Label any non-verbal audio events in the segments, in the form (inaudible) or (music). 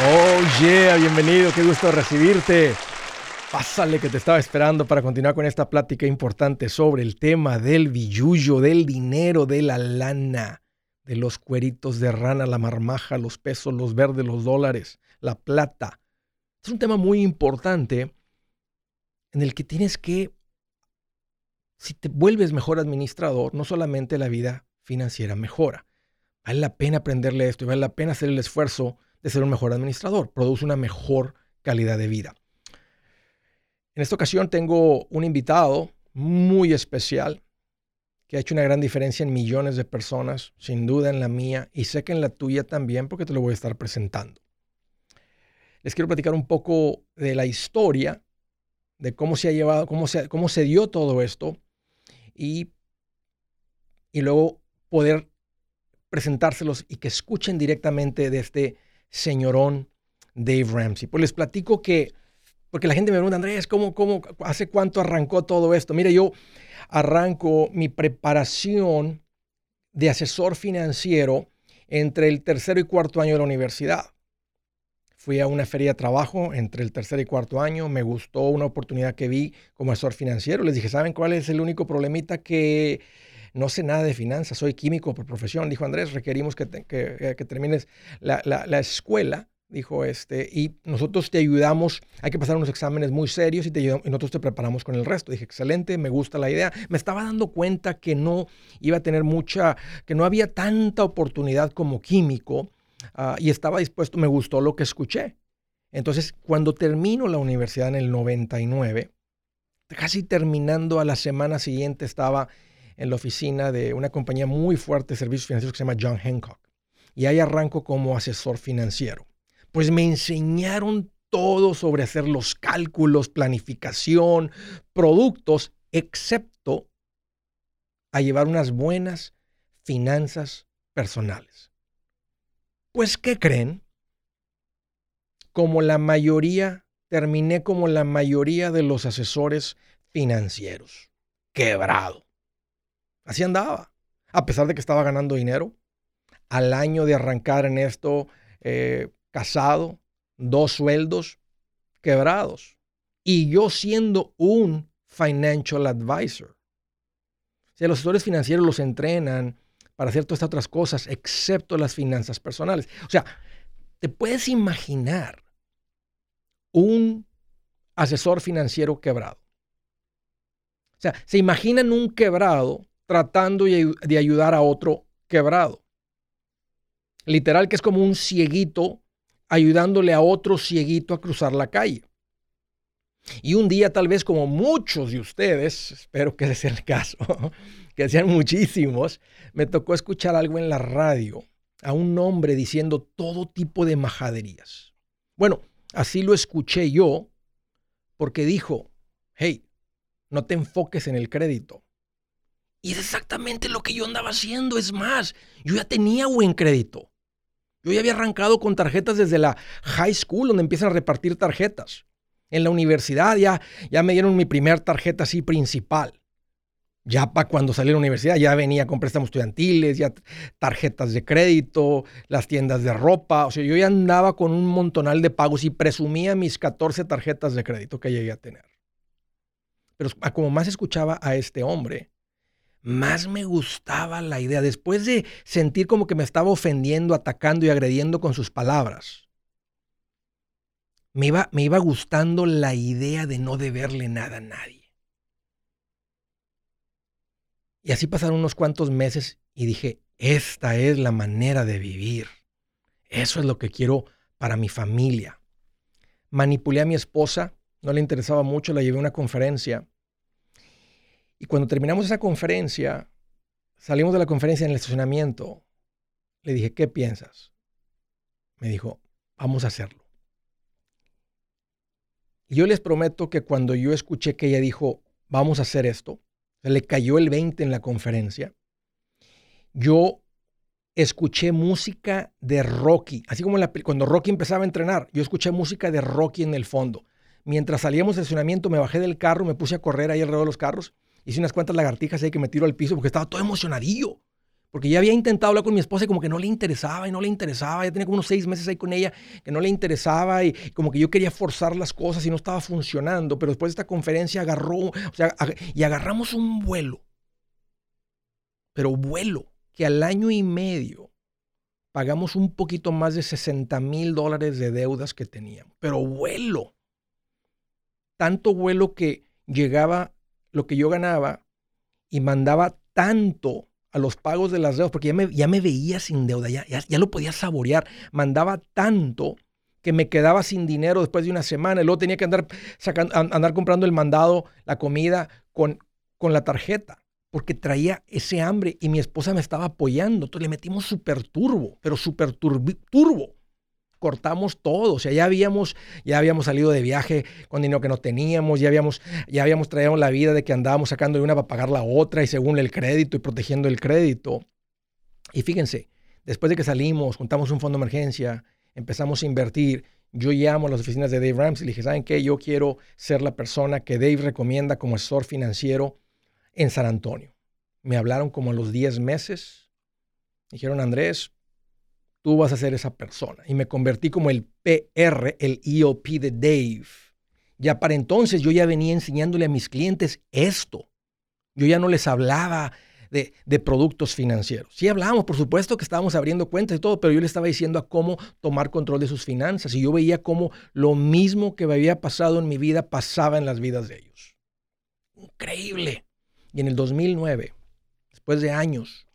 Oh yeah, bienvenido, qué gusto recibirte. Pásale que te estaba esperando para continuar con esta plática importante sobre el tema del billullo, del dinero, de la lana, de los cueritos de rana, la marmaja, los pesos, los verdes, los dólares, la plata. Es un tema muy importante en el que tienes que, si te vuelves mejor administrador, no solamente la vida financiera mejora. Vale la pena aprenderle esto y vale la pena hacer el esfuerzo de ser un mejor administrador, produce una mejor calidad de vida. En esta ocasión tengo un invitado muy especial que ha hecho una gran diferencia en millones de personas, sin duda en la mía y sé que en la tuya también porque te lo voy a estar presentando. Les quiero platicar un poco de la historia, de cómo se ha llevado, cómo se, cómo se dio todo esto y, y luego poder presentárselos y que escuchen directamente de este señorón Dave Ramsey. Pues les platico que, porque la gente me pregunta, Andrés, ¿cómo, cómo, hace cuánto arrancó todo esto? Mira, yo arranco mi preparación de asesor financiero entre el tercero y cuarto año de la universidad. Fui a una feria de trabajo entre el tercer y cuarto año, me gustó una oportunidad que vi como asesor financiero. Les dije, ¿saben cuál es el único problemita que no sé nada de finanzas, soy químico por profesión. Dijo Andrés, requerimos que, eh, termines la, escuela. Dijo este, y nosotros te ayudamos, hay que pasar unos exámenes muy serios y nosotros te preparamos con el resto. Dije, excelente, me gusta la idea. Me estaba dando cuenta que no iba a tener mucha, que no había tanta oportunidad como químico ah, y estaba dispuesto, me gustó lo que escuché. Entonces, cuando termino la universidad en el 99, casi terminando a la semana siguiente estaba en la oficina de una compañía muy fuerte de servicios financieros que se llama John Hancock. Y ahí arranco como asesor financiero. Pues me enseñaron todo sobre hacer los cálculos, planificación, productos, excepto a llevar unas buenas finanzas personales. Pues, ¿qué creen? Como la mayoría, terminé como la mayoría de los asesores financieros, quebrado. Así andaba. A pesar de que estaba ganando dinero, al año de arrancar en esto, eh, casado, dos sueldos, quebrados. Y yo siendo un financial advisor. O sea, los asesores financieros los entrenan para hacer todas estas otras cosas, excepto las finanzas personales. O sea, te puedes imaginar un asesor financiero quebrado. O sea, se imaginan un quebrado tratando de ayudar a otro quebrado. Literal que es como un cieguito ayudándole a otro cieguito a cruzar la calle. Y un día tal vez como muchos de ustedes, (laughs) espero que ese sea el caso, (laughs) que sean muchísimos, me tocó escuchar algo en la radio a un hombre diciendo todo tipo de majaderías. Bueno, así lo escuché yo porque dijo, hey, no te enfoques en el crédito, y es exactamente lo que yo andaba haciendo. Es más, yo ya tenía buen crédito. Yo ya había arrancado con tarjetas desde la high school, donde empiezan a repartir tarjetas. En la universidad ya, ya me dieron mi primer tarjeta así principal. Ya para cuando salí de la universidad ya venía con préstamos estudiantiles, ya tarjetas de crédito, las tiendas de ropa. O sea, yo ya andaba con un montonal de pagos y presumía mis 14 tarjetas de crédito que llegué a tener. Pero como más escuchaba a este hombre, más me gustaba la idea. Después de sentir como que me estaba ofendiendo, atacando y agrediendo con sus palabras, me iba, me iba gustando la idea de no deberle nada a nadie. Y así pasaron unos cuantos meses y dije, esta es la manera de vivir. Eso es lo que quiero para mi familia. Manipulé a mi esposa, no le interesaba mucho, la llevé a una conferencia y cuando terminamos esa conferencia, salimos de la conferencia en el estacionamiento, le dije, ¿qué piensas? Me dijo, vamos a hacerlo. Yo les prometo que cuando yo escuché que ella dijo, vamos a hacer esto, se le cayó el 20 en la conferencia, yo escuché música de Rocky, así como cuando Rocky empezaba a entrenar, yo escuché música de Rocky en el fondo. Mientras salíamos del estacionamiento, me bajé del carro, me puse a correr ahí alrededor de los carros Hice unas cuantas lagartijas ahí que me tiro al piso porque estaba todo emocionadillo. Porque ya había intentado hablar con mi esposa y como que no le interesaba y no le interesaba. Ya tenía como unos seis meses ahí con ella que no le interesaba y como que yo quería forzar las cosas y no estaba funcionando. Pero después de esta conferencia agarró, o sea, y agarramos un vuelo. Pero vuelo que al año y medio pagamos un poquito más de 60 mil dólares de deudas que teníamos. Pero vuelo. Tanto vuelo que llegaba lo que yo ganaba y mandaba tanto a los pagos de las deudas, porque ya me, ya me veía sin deuda, ya, ya, lo podía saborear. Mandaba tanto que me quedaba sin dinero después de una semana y luego tenía que andar, andar comprando el mandado, la comida con, con la tarjeta, porque traía ese hambre y mi esposa me estaba apoyando. Entonces le metimos súper turbo, pero súper turbo cortamos todo. O sea, ya habíamos, ya habíamos salido de viaje con dinero que no teníamos, ya habíamos, ya habíamos traído la vida de que andábamos sacando de una para pagar la otra y según el crédito y protegiendo el crédito. Y fíjense, después de que salimos, juntamos un fondo de emergencia, empezamos a invertir. Yo llamo a las oficinas de Dave Ramsey y le dije, ¿saben qué? Yo quiero ser la persona que Dave recomienda como asesor financiero en San Antonio. Me hablaron como a los 10 meses. Dijeron, Andrés, tú vas a ser esa persona. Y me convertí como el PR, el EOP de Dave. Ya para entonces yo ya venía enseñándole a mis clientes esto. Yo ya no les hablaba de, de, productos financieros. Sí hablábamos, por supuesto que estábamos abriendo cuentas y todo, pero yo le estaba diciendo a cómo tomar control de sus finanzas. Y yo veía cómo lo mismo que me había pasado en mi vida pasaba en las vidas de ellos. Increíble. Y en el 2009, después de años,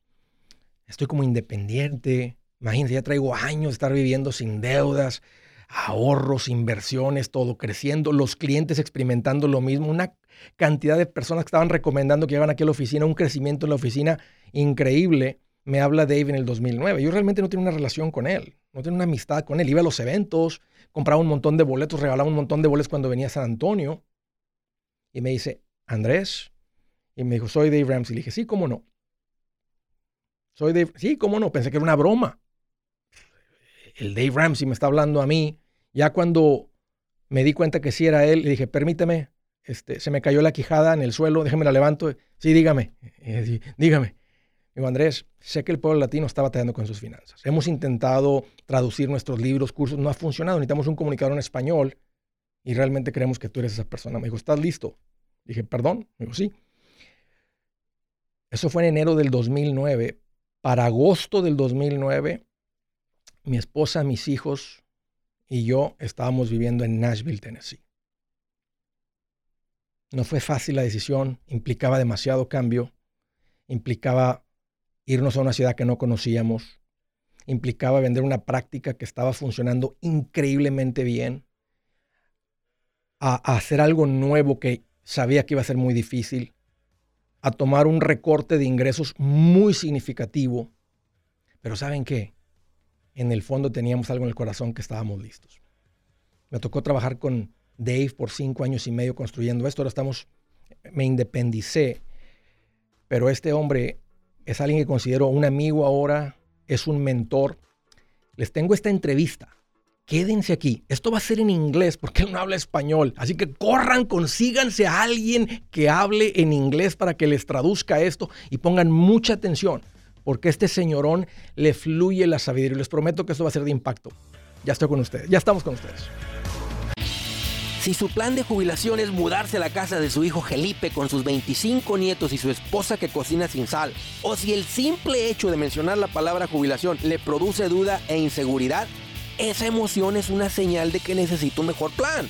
estoy como independiente, Imagínense, ya traigo años de estar viviendo sin deudas, ahorros, inversiones, todo creciendo, los clientes experimentando lo mismo, una cantidad de personas que estaban recomendando que llegan aquí a la oficina, un crecimiento en la oficina increíble. Me habla Dave en el 2009. Yo realmente no tengo una relación con él, no tengo una amistad con él. Iba a los eventos, compraba un montón de boletos, regalaba un montón de boletos cuando venía a San Antonio. Y me dice, Andrés, y me dijo, soy Dave Ramsey. Le dije, sí, cómo no. Soy Dave, sí, cómo no. Pensé que era una broma el Dave Ramsey me está hablando a mí. Ya cuando me di cuenta que sí era él, le dije, permíteme, este, se me cayó la quijada en el suelo, déjeme la levanto. Sí, dígame, (laughs) eh, dígame. Digo, Andrés, sé que el pueblo latino está batallando con sus finanzas. Hemos intentado traducir nuestros libros, cursos, no ha funcionado. Necesitamos un comunicador en español y realmente creemos que tú eres esa persona. Me dijo, ¿estás listo? Dije, perdón. Me dijo, sí. Eso fue en enero del 2009. Para agosto del 2009 mi esposa, mis hijos y yo estábamos viviendo en Nashville, Tennessee. No fue fácil la decisión, implicaba demasiado cambio, implicaba irnos a una ciudad que no conocíamos, implicaba vender una práctica que estaba funcionando increíblemente bien, a, hacer algo nuevo que sabía que iba a ser muy difícil, a tomar un recorte de ingresos muy significativo. Pero ¿saben qué? En el fondo teníamos algo en el corazón que estábamos listos. Me tocó trabajar con Dave por cinco años y medio construyendo esto. Ahora estamos, me independicé, pero este hombre es alguien que considero un amigo ahora, es un mentor. Les tengo esta entrevista. Quédense aquí. Esto va a ser en inglés porque él no habla español. Así que corran, consíganse a alguien que hable en inglés para que les traduzca esto y pongan mucha atención porque este señorón le fluye la sabiduría. Les prometo que esto va a ser de impacto. Ya estoy con ustedes, ya estamos con ustedes. Si su plan de jubilación es mudarse a la casa de su hijo Felipe con sus 25 nietos y su esposa que cocina sin sal, o si el simple hecho de mencionar la palabra jubilación le produce duda e inseguridad, esa emoción es una señal de que necesita un mejor plan.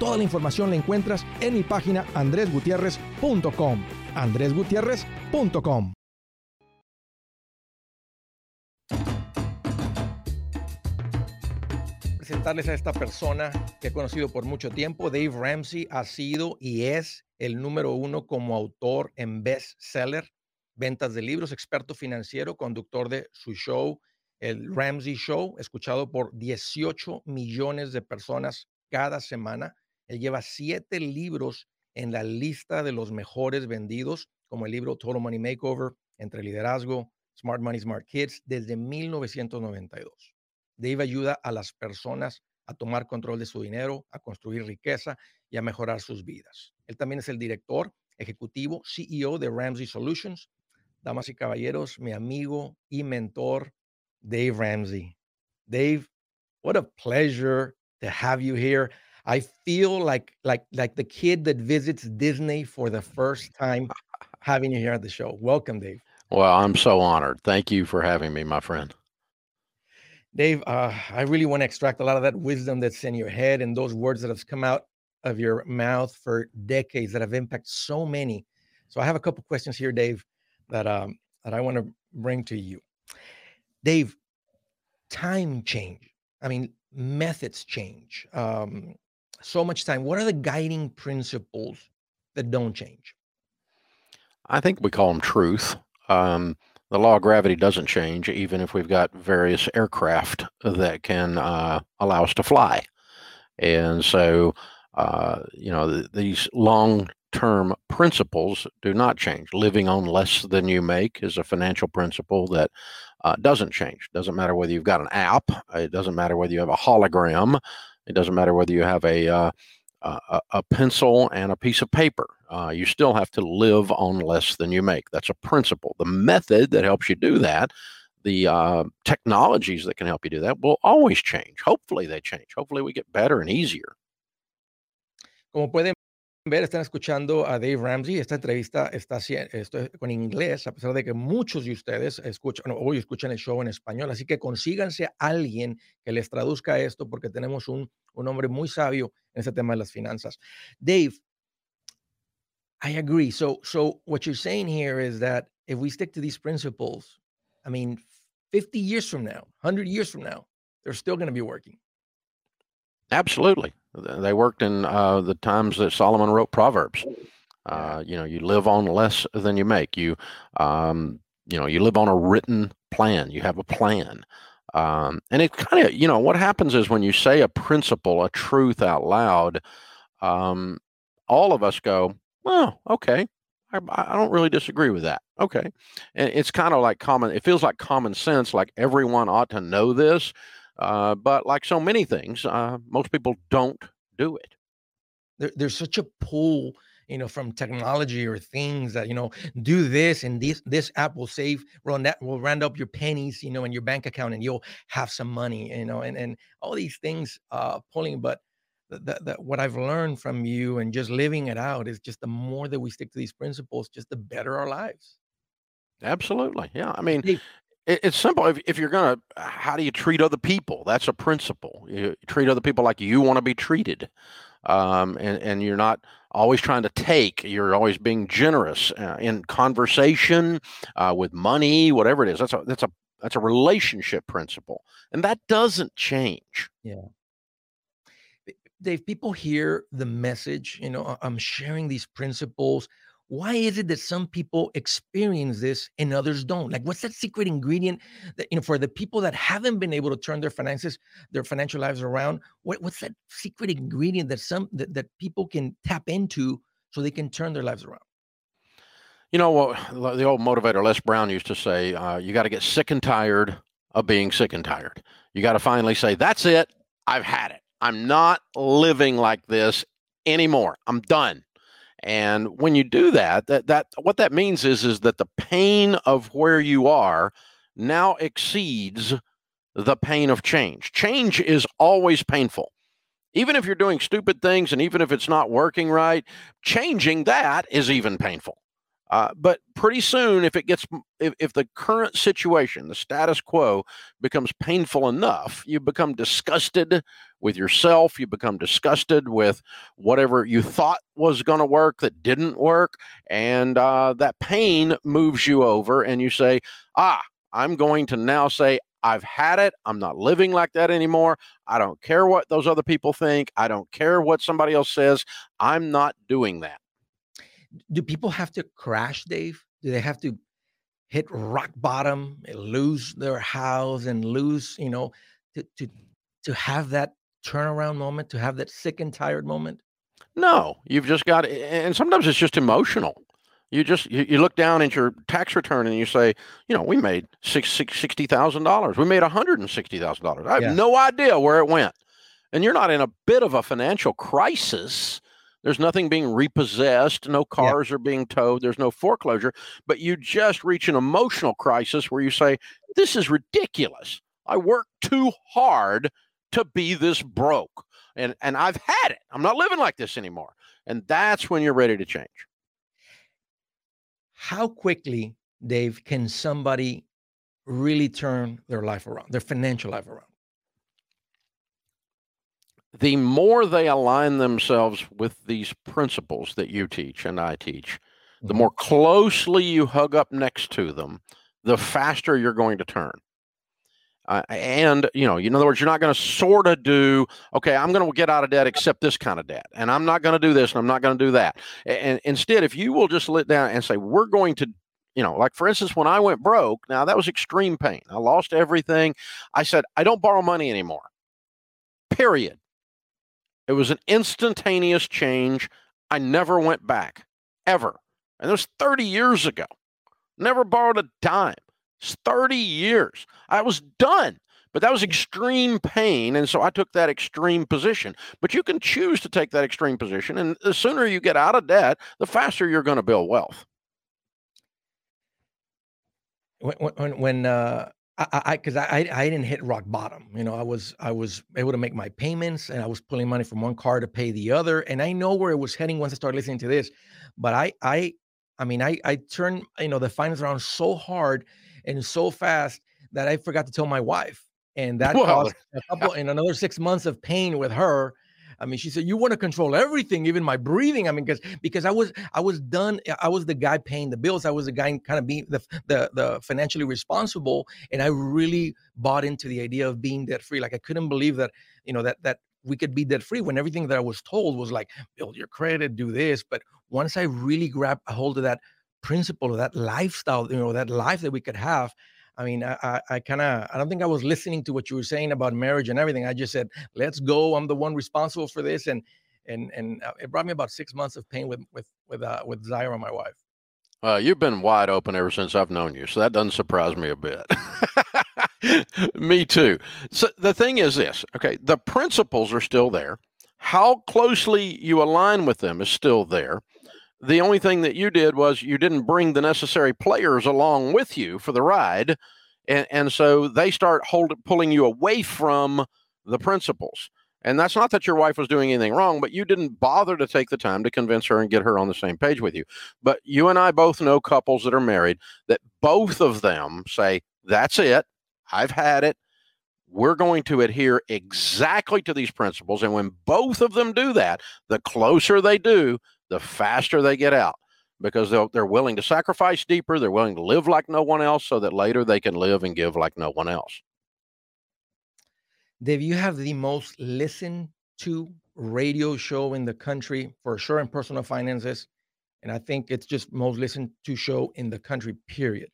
Toda la información la encuentras en mi página andresgutierrez.com. andresgutierrez.com. Presentarles a esta persona que he conocido por mucho tiempo. Dave Ramsey ha sido y es el número uno como autor en bestseller, ventas de libros, experto financiero, conductor de su show, el Ramsey Show, escuchado por 18 millones de personas cada semana él lleva siete libros en la lista de los mejores vendidos, como el libro Total Money Makeover, Entre Liderazgo, Smart Money, Smart Kids, desde 1992. Dave ayuda a las personas a tomar control de su dinero, a construir riqueza y a mejorar sus vidas. Él también es el director ejecutivo, CEO de Ramsey Solutions. Damas y caballeros, mi amigo y mentor, Dave Ramsey. Dave, what a pleasure to have you here. I feel like like like the kid that visits Disney for the first time having you here at the show. Welcome, Dave. Well, I'm so honored. Thank you for having me, my friend. Dave, uh, I really want to extract a lot of that wisdom that's in your head and those words that have come out of your mouth for decades that have impacted so many. So I have a couple questions here, Dave, that um, that I want to bring to you. Dave, time change. I mean, methods change. Um, so much time. What are the guiding principles that don't change? I think we call them truth. Um, the law of gravity doesn't change, even if we've got various aircraft that can uh, allow us to fly. And so, uh, you know, th- these long term principles do not change. Living on less than you make is a financial principle that uh, doesn't change. Doesn't matter whether you've got an app, it doesn't matter whether you have a hologram, it doesn't matter whether you have a uh, a, a, pencil and a piece of paper. Uh, you still have to live on less than you make. That's a principle. The method that helps you do that, the uh, technologies that can help you do that, will always change. Hopefully, they change. Hopefully, we get better and easier. Como pueden ver, están escuchando a Dave Ramsey. Esta entrevista está esto con inglés, a pesar de que muchos de ustedes escuchan, hoy escuchan el show en español. Así que consíganse a alguien que les traduzca esto, porque tenemos un, un hombre muy sabio en este tema de las finanzas. Dave, I agree. So, so what you're saying here is that if we stick to these principles, I mean, 50 years from now, 100 years from now, they're still going to be working. Absolutely. They worked in uh, the times that Solomon wrote Proverbs. Uh, you know, you live on less than you make. You, um, you know, you live on a written plan. You have a plan. Um, and it kind of, you know, what happens is when you say a principle, a truth out loud, um, all of us go, well, okay. I, I don't really disagree with that. Okay. And it's kind of like common, it feels like common sense, like everyone ought to know this. Uh, but like so many things, uh, most people don't do it. There, there's such a pull, you know, from technology or things that you know, do this and this this app will save, run that will round up your pennies, you know, in your bank account, and you'll have some money, you know, and and all these things uh pulling. But that, that what I've learned from you and just living it out is just the more that we stick to these principles, just the better our lives. Absolutely. Yeah. I mean, it's simple. If, if you're going to, how do you treat other people? That's a principle. You treat other people like you want to be treated. Um, and, and you're not always trying to take, you're always being generous uh, in conversation, uh, with money, whatever it is. That's a, that's a, that's a relationship principle. And that doesn't change. Yeah. Dave, people hear the message, you know, I'm sharing these principles why is it that some people experience this and others don't? Like what's that secret ingredient that you know for the people that haven't been able to turn their finances their financial lives around what, what's that secret ingredient that some that, that people can tap into so they can turn their lives around? You know what the old motivator les brown used to say uh, you got to get sick and tired of being sick and tired. You got to finally say that's it. I've had it. I'm not living like this anymore. I'm done and when you do that, that that what that means is is that the pain of where you are now exceeds the pain of change. Change is always painful. Even if you're doing stupid things and even if it's not working right, changing that is even painful. Uh, but pretty soon, if it gets, if, if the current situation, the status quo becomes painful enough, you become disgusted with yourself. You become disgusted with whatever you thought was going to work that didn't work. And uh, that pain moves you over, and you say, ah, I'm going to now say, I've had it. I'm not living like that anymore. I don't care what those other people think. I don't care what somebody else says. I'm not doing that do people have to crash, Dave? Do they have to hit rock bottom, lose their house, and lose, you know, to to to have that turnaround moment, to have that sick and tired moment? No, you've just got, and sometimes it's just emotional. You just you, you look down at your tax return and you say, you know, we made six, six sixty thousand dollars. We made one hundred and sixty thousand dollars. I have yeah. no idea where it went, and you're not in a bit of a financial crisis there's nothing being repossessed. No cars yeah. are being towed. There's no foreclosure. But you just reach an emotional crisis where you say, This is ridiculous. I work too hard to be this broke. And, and I've had it. I'm not living like this anymore. And that's when you're ready to change. How quickly, Dave, can somebody really turn their life around, their financial life around? The more they align themselves with these principles that you teach and I teach, the mm-hmm. more closely you hug up next to them, the faster you're going to turn. Uh, and you know, in other words, you're not going to sort of do okay. I'm going to get out of debt, except this kind of debt, and I'm not going to do this, and I'm not going to do that. And instead, if you will just let down and say, we're going to you know, like for instance, when I went broke, now that was extreme pain. I lost everything. I said, I don't borrow money anymore. Period. It was an instantaneous change. I never went back, ever. And it was 30 years ago. Never borrowed a dime. It's 30 years. I was done. But that was extreme pain. And so I took that extreme position. But you can choose to take that extreme position. And the sooner you get out of debt, the faster you're going to build wealth. When, when, when uh, I because I, I, I didn't hit rock bottom. You know, I was I was able to make my payments and I was pulling money from one car to pay the other. And I know where it was heading once I started listening to this. But I I I mean I I turned you know the finance around so hard and so fast that I forgot to tell my wife. And that (laughs) well, caused a couple and another six months of pain with her I mean, she said, "You want to control everything, even my breathing." I mean, because because I was I was done. I was the guy paying the bills. I was the guy kind of being the the the financially responsible, and I really bought into the idea of being debt free. Like I couldn't believe that you know that that we could be debt free when everything that I was told was like build your credit, do this. But once I really grabbed a hold of that principle of that lifestyle, you know, that life that we could have, I mean, I, I, I kind of, I don't think I was listening to what you were saying about marriage and everything. I just said, let's go. I'm the one responsible for this. And, and, and uh, it brought me about six months of pain with, with, with, uh, with Zyra, my wife. Uh, you've been wide open ever since I've known you. So that doesn't surprise me a bit. (laughs) me too. So the thing is this, okay, the principles are still there. How closely you align with them is still there. The only thing that you did was you didn't bring the necessary players along with you for the ride. And, and so they start hold, pulling you away from the principles. And that's not that your wife was doing anything wrong, but you didn't bother to take the time to convince her and get her on the same page with you. But you and I both know couples that are married that both of them say, That's it. I've had it. We're going to adhere exactly to these principles. And when both of them do that, the closer they do, the faster they get out because they're willing to sacrifice deeper. They're willing to live like no one else so that later they can live and give like no one else. Dave, you have the most listened to radio show in the country for sure in personal finances. and I think it's just most listened to show in the country, period.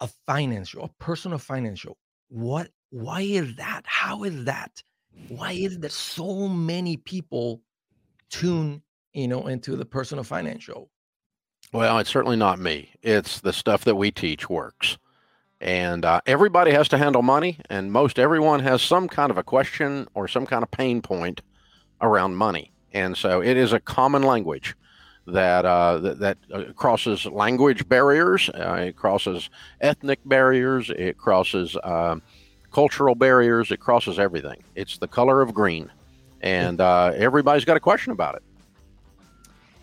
A finance show, a personal finance show. What, why is that? How is that? Why is that so many people tune, you know, into the personal finance show? Well, it's certainly not me. It's the stuff that we teach works. And uh, everybody has to handle money, and most everyone has some kind of a question or some kind of pain point around money. And so it is a common language that uh, that, that uh, crosses language barriers, uh, it crosses ethnic barriers, it crosses uh, cultural barriers, it crosses everything. It's the color of green, and uh, everybody's got a question about it.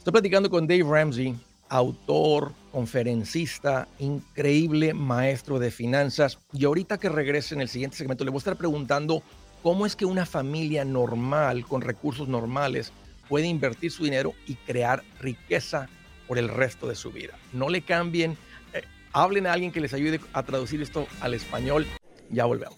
Estoy platicando con Dave Ramsey, autor, conferencista, increíble maestro de finanzas. Y ahorita que regrese en el siguiente segmento, le voy a estar preguntando cómo es que una familia normal, con recursos normales, puede invertir su dinero y crear riqueza por el resto de su vida. No le cambien, eh, hablen a alguien que les ayude a traducir esto al español. Ya volvemos.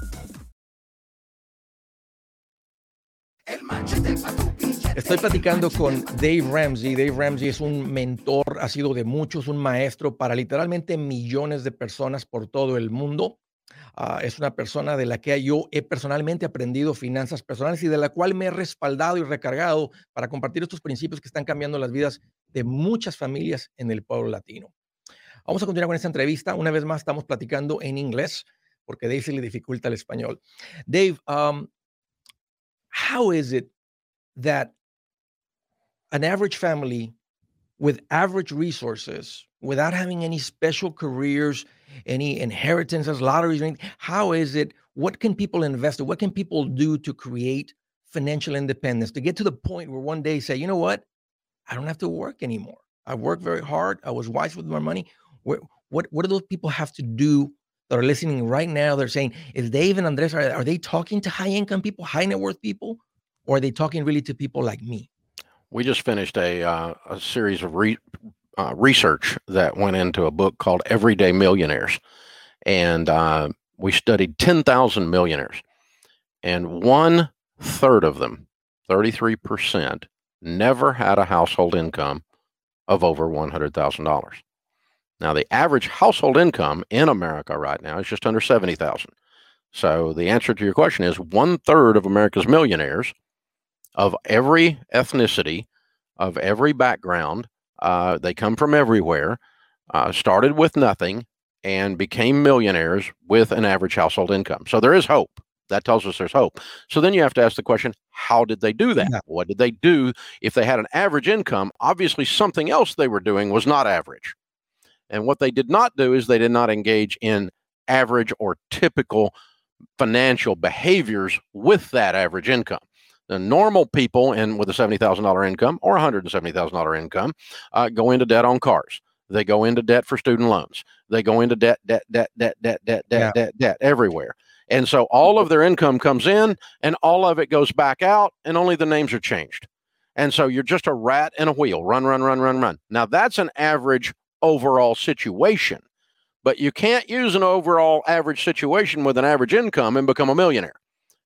Estoy platicando con Dave Ramsey. Dave Ramsey es un mentor, ha sido de muchos, un maestro para literalmente millones de personas por todo el mundo. Uh, es una persona de la que yo he personalmente aprendido finanzas personales y de la cual me he respaldado y recargado para compartir estos principios que están cambiando las vidas de muchas familias en el pueblo latino. Vamos a continuar con esta entrevista. Una vez más estamos platicando en inglés porque Dave se le dificulta el español. Dave, um, how is it that an average family with average resources, without having any special careers, any inheritance inheritances, lotteries, how is it? What can people invest? What can people do to create financial independence to get to the point where one day say, you know what, I don't have to work anymore. I worked very hard. I was wise with my money. What what what do those people have to do that are listening right now? They're saying, is Dave and Andres are, are they talking to high income people, high net worth people, or are they talking really to people like me? We just finished a uh, a series of re- uh, research that went into a book called Everyday Millionaires, and uh, we studied ten thousand millionaires, and one third of them, thirty three percent, never had a household income of over one hundred thousand dollars. Now, the average household income in America right now is just under seventy thousand. So the answer to your question is one third of America's millionaires of every ethnicity, of every background. Uh, they come from everywhere, uh, started with nothing, and became millionaires with an average household income. So there is hope. That tells us there's hope. So then you have to ask the question how did they do that? Yeah. What did they do? If they had an average income, obviously something else they were doing was not average. And what they did not do is they did not engage in average or typical financial behaviors with that average income. The normal people and with a seventy thousand dollar income or one hundred and seventy thousand dollar income uh, go into debt on cars. They go into debt for student loans. They go into debt, debt, debt, debt, debt, debt, debt, yeah. debt, debt everywhere. And so all of their income comes in, and all of it goes back out, and only the names are changed. And so you're just a rat in a wheel. Run, run, run, run, run. Now that's an average overall situation. But you can't use an overall average situation with an average income and become a millionaire.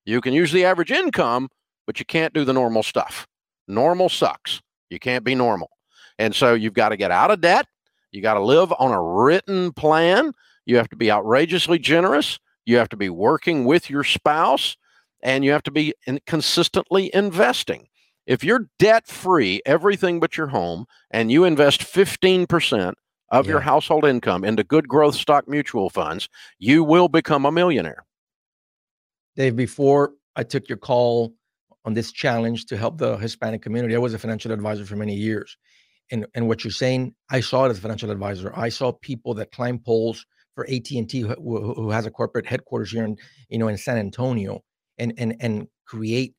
You can use the average income but you can't do the normal stuff. Normal sucks. You can't be normal. And so you've got to get out of debt. You got to live on a written plan. You have to be outrageously generous. You have to be working with your spouse and you have to be in consistently investing. If you're debt free, everything but your home, and you invest 15% of Yeah. your household income into good growth stock mutual funds, you will become a millionaire. Dave, before I took your call on this challenge to help the Hispanic community, I was a financial advisor for many years. And, and what you're saying, I saw it as a financial advisor. I saw people that climb poles for AT&T who, who has a corporate headquarters here in, you know, in San Antonio and, and, and create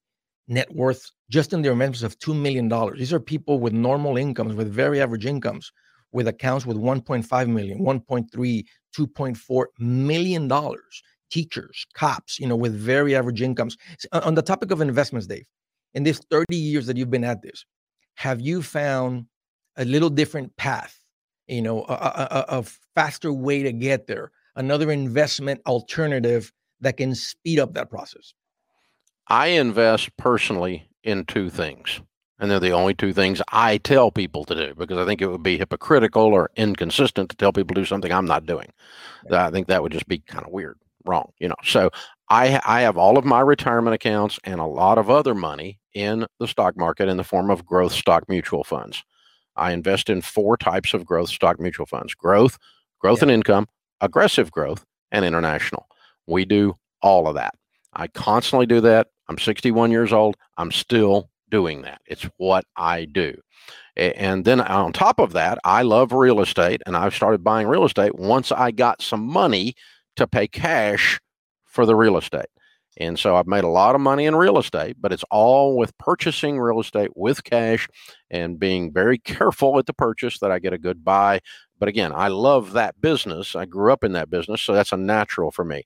net worth just in their investments of $2 million. These are people with normal incomes, with very average incomes, with accounts with 1.5 million, 1.3, 2.4 million dollars teachers, cops, you know, with very average incomes. On- the topic of investments, Dave, in this 30 years that you've been at this, have you found a little different path, you know, a, a- a faster way to get there, another investment alternative that can speed up that process? I invest personally in two things. And they're the only two things I tell people to do because I think it would be hypocritical or inconsistent to tell people to do something I'm not doing. I think that would just be kind of weird, wrong, you know. So I I have all of my retirement accounts and a lot of other money in the stock market in the form of growth stock mutual funds. I invest in four types of growth stock mutual funds: growth, growth Yeah. and income, aggressive growth, and international. We do all of that. I constantly do that. I'm 61 years old. I'm still doing that. It's what I do. And then on top of that, I love real estate and I've started buying real estate once I got some money to pay cash for the real estate. And so I've made a lot of money in real estate, but it's all with purchasing real estate with cash and being very careful at the purchase that I get a good buy. But again, I love that business. I grew up in that business, so that's a natural for me.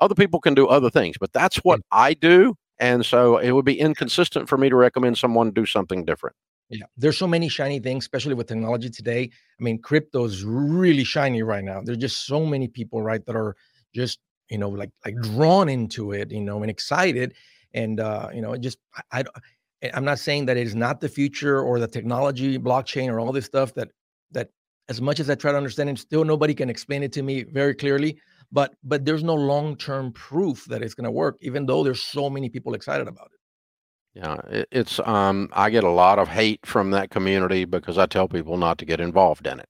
Other people can do other things, but that's hmm. what I do. And so it would be inconsistent for me to recommend someone do something different. Yeah, there's so many shiny things, especially with technology today. I mean, crypto's really shiny right now. There's just so many people, right, that are just you know like like drawn into it, you know, and excited. And uh, you know, it just I, I I'm not saying that it is not the future or the technology, blockchain, or all this stuff that that as much as I try to understand it, still nobody can explain it to me very clearly. But but there's no long-term proof that it's going to work, even though there's so many people excited about it. Yeah, it, it's um I get a lot of hate from that community because I tell people not to get involved in it.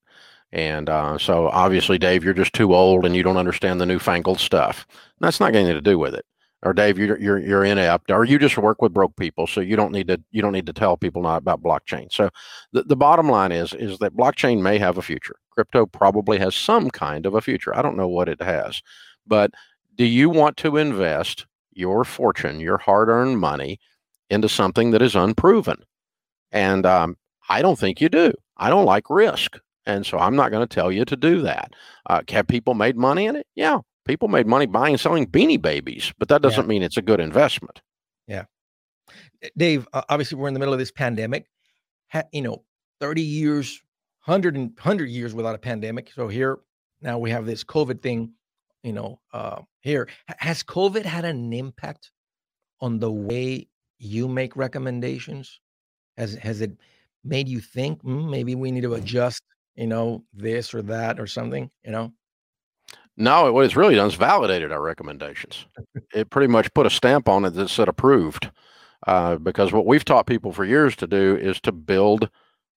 And uh, so obviously, Dave, you're just too old and you don't understand the newfangled stuff. That's not got anything to do with it. Or Dave, you're you're you're inept, or you just work with broke people, so you don't need to you don't need to tell people not about blockchain. So the, the bottom line is is that blockchain may have a future. Crypto probably has some kind of a future. I don't know what it has, but do you want to invest your fortune, your hard-earned money, into something that is unproven? And um, I don't think you do. I don't like risk. And so I'm not going to tell you to do that. Uh, have people made money in it? Yeah. People made money buying and selling beanie babies, but that doesn't mean it's a good investment. Yeah. Dave, uh, obviously we're in the middle of this pandemic. Ha- you know, 30 years, 100 and 100 years without a pandemic. So here now we have this COVID thing, you know, uh, here. Ha- Has COVID had an impact on the way you make recommendations? Has has it made you think "Hmm, maybe we need to adjust, you know, this or that or something, you know? No, what it's really done is validated our recommendations. it pretty much put a stamp on it that said approved. Uh, because what we've taught people for years to do is to build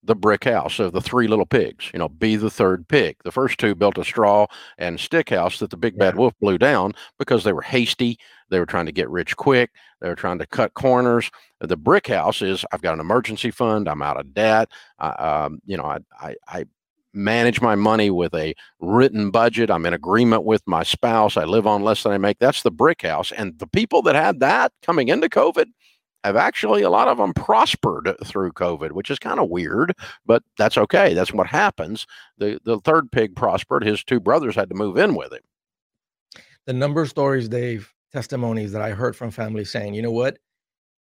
the brick house of the three little pigs, you know, be the third pig. The first two built a straw and stick house that the big bad wolf blew down because they were hasty. They were trying to get rich quick. They were trying to cut corners. The brick house is I've got an emergency fund. I'm out of debt. I, um, you know, I, I, I manage my money with a written budget. I'm in agreement with my spouse. I live on less than I make. That's the brick house. And the people that had that coming into COVID have actually, a lot of them prospered through COVID, which is kind of weird, but that's okay. That's what happens. The, the third pig prospered. His two brothers had to move in with him. the number of stories, Dave, testimonies that I heard from families saying, you know what?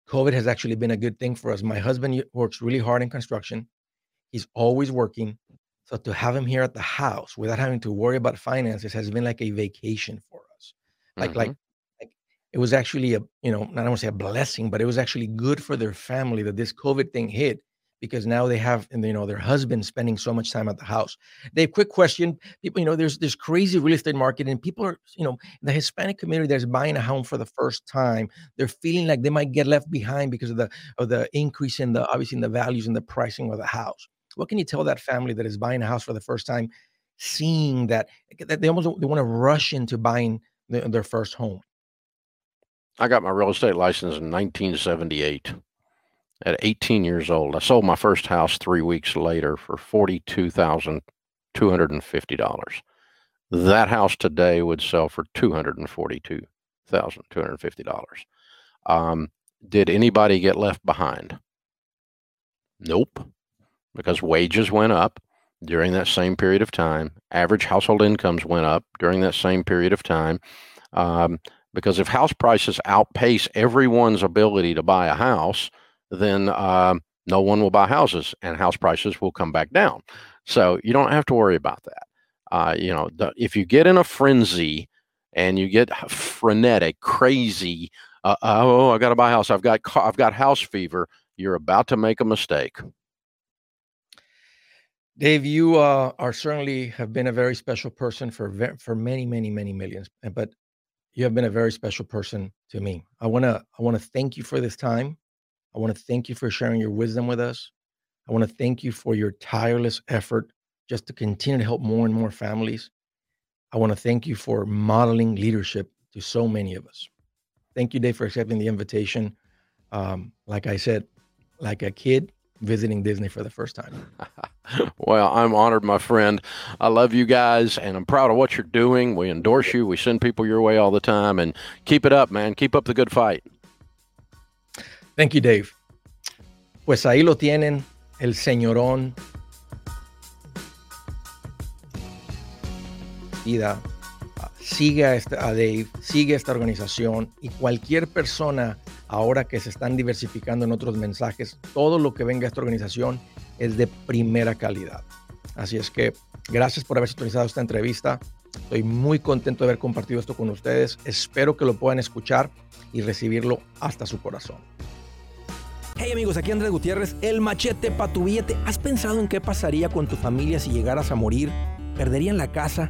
COVID has actually been a good thing for us. My husband works really hard in construction. He's always working. So to have him here at the house without having to worry about finances has been like a vacation for us. Like, like, Mhm. like it was actually a, you know, I don't want to say a blessing, but it was actually good for their family that this COVID thing hit because now they have, and you know, their husband spending so much time at the house. Dave, quick question. People, you know, there's this crazy real estate market, and people are, you know, the Hispanic community that's buying a home for the first time, they're feeling like they might get left behind because of the of the increase in the obviously in the values and the pricing of the house. What can you tell that family that is buying a house for the first time? seeing that, that they almost they want to rush into buying the, their first home? I got my real estate license in 1978. At 18 years old, I sold my first house three weeks later for $42,250. That house today would sell for $242,250. Um, did anybody get left behind? Nope, because wages went up during that same period of time. Average household incomes went up during that same period of time. Um, because if house prices outpace everyone's ability to buy a house, then uh, no one will buy houses and house prices will come back down. So you don't have to worry about that. Uh, you know, the, if you get in a frenzy and you get frenetic, crazy, uh, oh, I got to buy a house. I've got I've got house fever. You're about to make a mistake. Dave, you uh, are certainly have been a very special person for for many, many, many millions. But you have been a very special person to me. I want to I want to thank you for this time. I want to thank you for sharing your wisdom with us. I want to thank you for your tireless effort just to continue to help more and more families. I want to thank you for modeling leadership to so many of us. Thank you, Dave, for accepting the invitation. Um, like I said, like a kid, visiting Disney for the first time. (laughs) well, I'm honored, my friend. I love you guys and I'm proud of what you're doing. We endorse you. We send people your way all the time and keep it up, man. Keep up the good fight. Thank you, Dave. Pues ahí lo tienen, el señorón. Ida, sigue a, Dave, sigue a esta organización y cualquier persona ahora que se están diversificando en otros mensajes, todo lo que venga a esta organización es de primera calidad. Así es que gracias por haber sintonizado esta entrevista. Estoy muy contento de haber compartido esto con ustedes. Espero que lo puedan escuchar y recibirlo hasta su corazón. Hey amigos, aquí Andrés Gutiérrez, el machete para tu billete. ¿Has pensado en qué pasaría con tu familia si llegaras a morir? ¿Perderían la casa?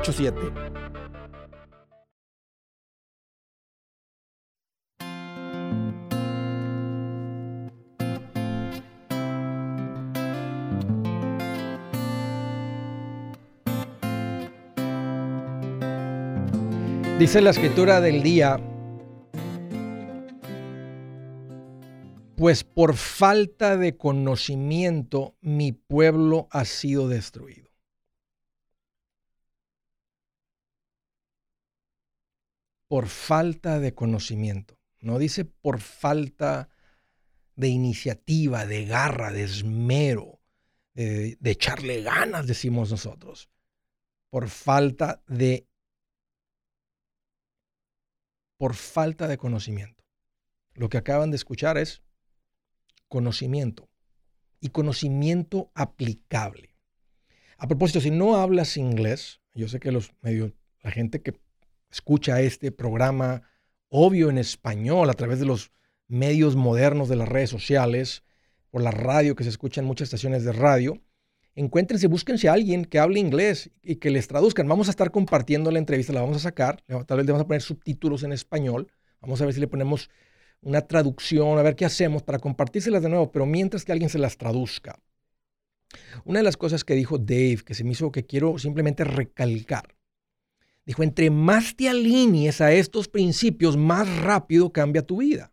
844-748-8887. Dice la escritura del día pues por falta de conocimiento mi pueblo ha sido destruido. Por falta de conocimiento. No dice por falta de iniciativa, de garra, de esmero, de, echarle ganas, decimos nosotros. Por falta de por falta de conocimiento. Lo que acaban de escuchar es conocimiento y conocimiento aplicable. A propósito, si no hablas inglés, yo sé que los medios, la gente que escucha este programa, obvio en español, a través de los medios modernos de las redes sociales, por la radio que se escucha en muchas estaciones de radio, encuéntrense, búsquense a alguien que hable inglés y que les traduzcan. Vamos a estar compartiendo la entrevista, la vamos a sacar, tal vez le vamos a poner subtítulos en español, vamos a ver si le ponemos una traducción, a ver qué hacemos para compartírselas de nuevo, pero mientras que alguien se las traduzca. Una de las cosas que dijo Dave, que se me hizo que quiero simplemente recalcar, dijo, entre más te alinees a estos principios, más rápido cambia tu vida.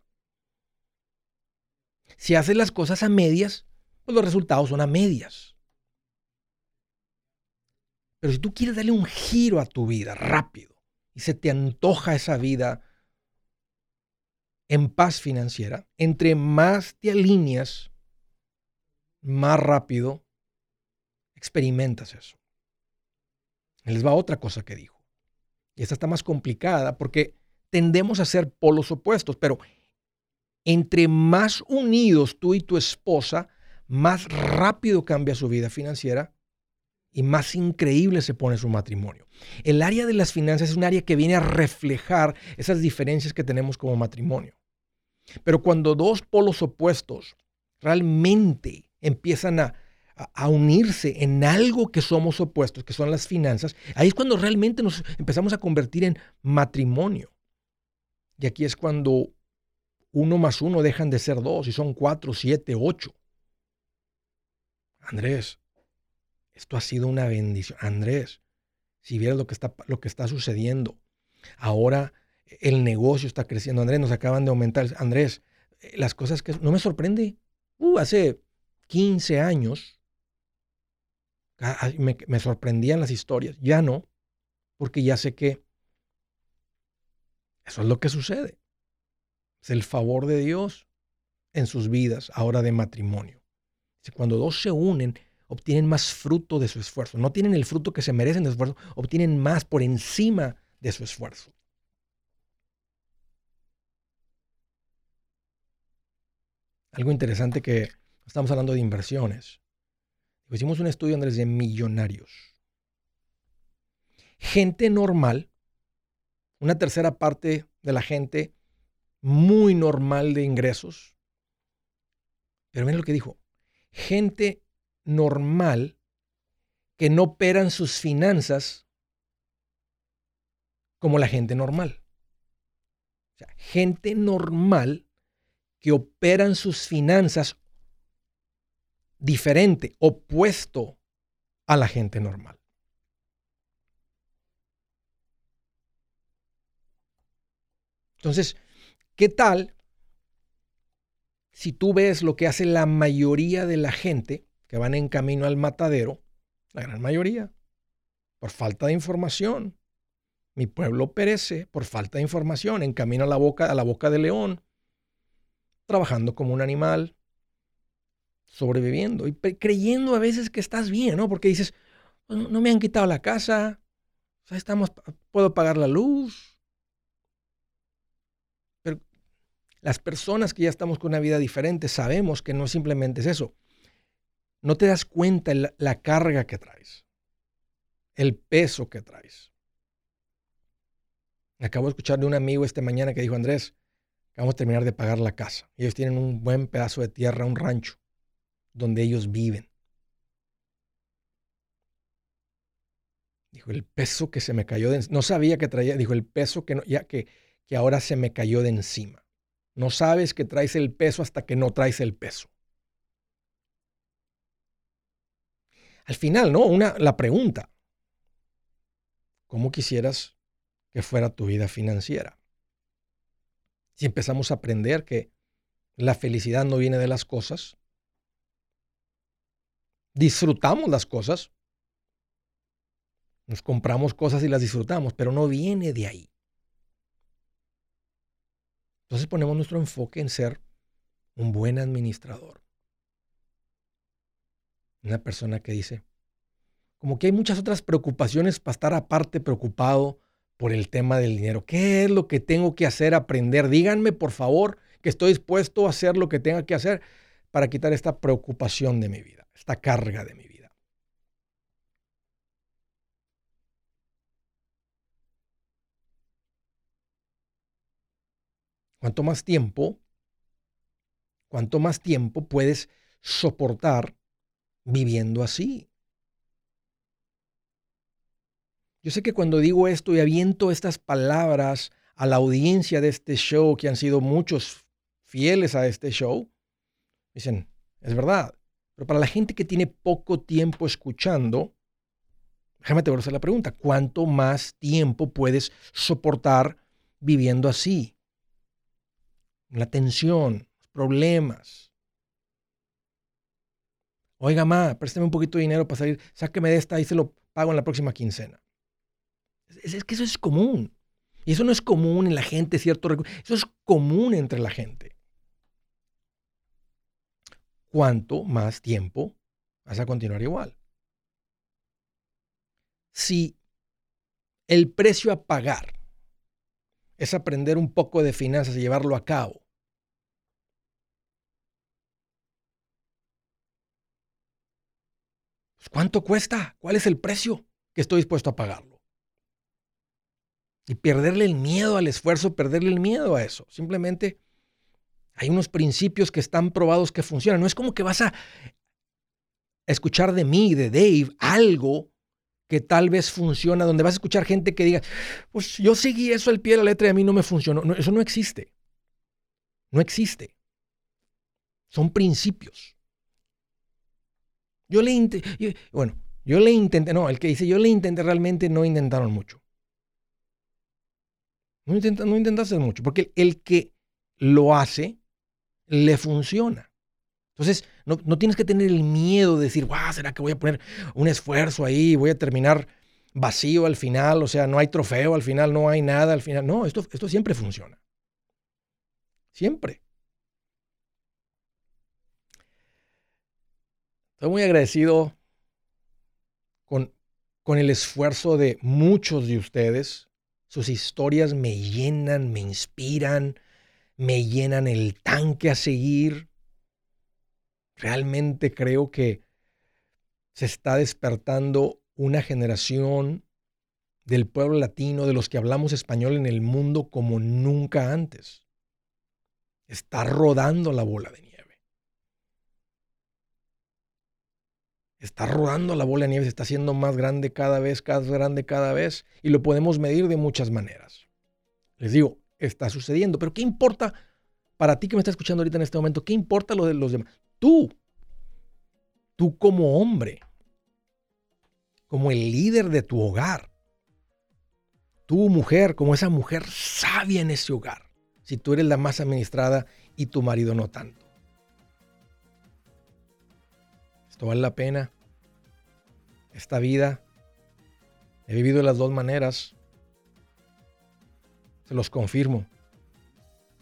Si haces las cosas a medias, pues los resultados son a medias. Pero si tú quieres darle un giro a tu vida rápido y se te antoja esa vida en paz financiera, entre más te alineas, más rápido experimentas eso. Les va otra cosa que dijo. Y esta está más complicada porque tendemos a ser polos opuestos, pero entre más unidos tú y tu esposa, más rápido cambia su vida financiera y más increíble se pone su matrimonio. El área de las finanzas es un área que viene a reflejar esas diferencias que tenemos como matrimonio. Pero cuando dos polos opuestos realmente empiezan a, a, unirse en algo que somos opuestos, que son las finanzas, ahí es cuando realmente nos empezamos a convertir en matrimonio. Y aquí es cuando uno más uno dejan de ser dos y son cuatro, siete, ocho. Andrés, esto ha sido una bendición. Andrés, si vieras lo que está, lo que está sucediendo, ahora el negocio está creciendo. Andrés, nos acaban de aumentar. Andrés, eh, las cosas que... No me sorprende. Uh, hace 15 años me, sorprendían las historias. Ya no, porque ya sé que eso es lo que sucede. Es el favor de Dios en sus vidas ahora de matrimonio. Cuando dos se unen, obtienen más fruto de su esfuerzo. No tienen el fruto que se merecen de su esfuerzo, obtienen más por encima de su esfuerzo. Algo interesante que estamos hablando de inversiones. Hicimos un estudio, Andrés, de millonarios. Gente normal, una tercera parte de la gente muy normal de ingresos. Pero miren lo que dijo. Gente normal que no operan sus finanzas como la gente normal. O sea, gente normal que operan sus finanzas diferente, opuesto a la gente normal. Entonces, ¿qué tal si tú ves lo que hace la mayoría de la gente que van en camino al matadero, la gran mayoría, por falta de información? Mi pueblo perece por falta de información, en camino a la boca, a la boca del león, trabajando como un animal, sobreviviendo y creyendo a veces que estás bien, ¿no? Porque dices, pues, no me han quitado la casa, estamos, puedo pagar la luz. Pero las personas que ya estamos con una vida diferente sabemos que no simplemente es eso. No te das cuenta la, la carga que traes, el peso que traes. Acabo de escuchar de un amigo esta mañana que dijo, Andrés, Vamos a terminar de pagar la casa. Ellos tienen un buen pedazo de tierra, un rancho, donde ellos viven. Dijo, el peso que se me cayó de No sabía que traía, dijo, el peso que, ya que, que ahora se me cayó de encima. No sabes que traes el peso hasta que no traes el peso. Al final, ¿no? Una, la pregunta, ¿cómo quisieras que fuera tu vida financiera? si empezamos a aprender que la felicidad no viene de las cosas, disfrutamos las cosas, nos compramos cosas y las disfrutamos, pero no viene de ahí. Entonces ponemos nuestro enfoque en ser un buen administrador. Una persona que dice, como que hay muchas otras preocupaciones para estar aparte preocupado por el tema del dinero. ¿Qué es lo que tengo que hacer, aprender? Díganme, por favor, que estoy dispuesto a hacer lo que tenga que hacer para quitar esta preocupación de mi vida, esta carga de mi vida. ¿Cuánto más tiempo, cuánto más tiempo puedes soportar viviendo así? Yo sé que cuando digo esto y aviento estas palabras a la audiencia de este show, que han sido muchos fieles a este show, dicen, es verdad. Pero para la gente que tiene poco tiempo escuchando, déjame te voy a hacer la pregunta, ¿cuánto más tiempo puedes soportar viviendo así? La tensión, los problemas. Oiga, ma, préstame un poquito de dinero para salir, sáqueme de esta y se lo pago en la próxima quincena. Es, que eso es común. Y eso no es común en la gente, ¿cierto? Eso es común entre la gente. Cuánto más tiempo vas a continuar igual. Si el precio a pagar es aprender un poco de finanzas y llevarlo a cabo, pues, ¿cuánto cuesta? ¿Cuál es el precio que estoy dispuesto a pagarlo? Y perderle el miedo al esfuerzo, perderle el miedo a eso. Simplemente hay unos principios que están probados que funcionan. No es como que vas a escuchar de mí, de Dave, algo que tal vez funciona, donde vas a escuchar gente que diga, pues yo seguí eso al pie de la letra y a mí no me funcionó. eso no existe. No existe. Son principios. Yo le intenté, bueno, yo le intenté, no, el que dice yo le intenté realmente no intentaron mucho. No, no intentaste mucho, porque el que lo hace le funciona. Entonces, no, tienes que tener el miedo de decir, guau, ¿será que voy a poner un esfuerzo ahí voy a terminar vacío al final? O sea, no hay trofeo al final, no hay nada al final. No, esto, esto siempre funciona. Siempre. Estoy muy agradecido con, con el esfuerzo de muchos de ustedes. Sus historias me llenan, me inspiran, me llenan el tanque a seguir. Realmente creo que se está despertando una generación del pueblo latino, de los que hablamos español en el mundo como nunca antes. Está rodando la bola de nieve. Está rodando la bola de nieve, se está haciendo más grande cada vez, más grande cada vez, y lo podemos medir de muchas maneras. Les digo, está sucediendo. Pero ¿qué importa para ti que me está escuchando ahorita en este momento? ¿Qué importa lo de los demás? Tú, tú como hombre, como el líder de tu hogar, tú mujer, como esa mujer sabia en ese hogar, si tú eres la más administrada y tu marido no tanto. Esto vale la pena. Esta vida, he vivido de las dos maneras. Se los confirmo.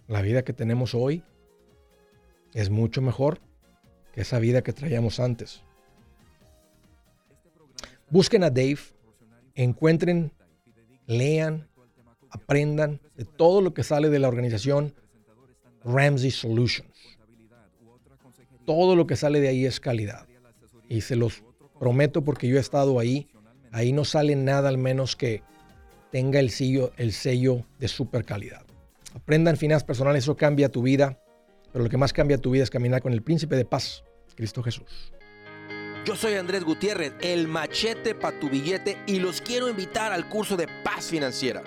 La vida que tenemos hoy es mucho mejor que esa vida que traíamos antes. Busquen a Dave, encuentren, lean, aprendan de todo lo que sale de la organización Ramsey Solutions. Todo lo que sale de ahí es calidad. Y se los prometo porque yo he estado ahí. Ahí no sale nada al menos que tenga el sello, el sello de super calidad. Aprendan finanzas personales, eso cambia tu vida, pero lo que más cambia tu vida es caminar con el príncipe de paz, Cristo Jesús. Yo soy Andrés Gutiérrez, el machete para tu billete y los quiero invitar al curso de paz financiera.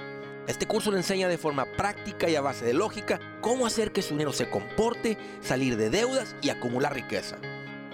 Este curso le enseña de forma práctica y a base de lógica cómo hacer que su dinero se comporte, salir de deudas y acumular riqueza.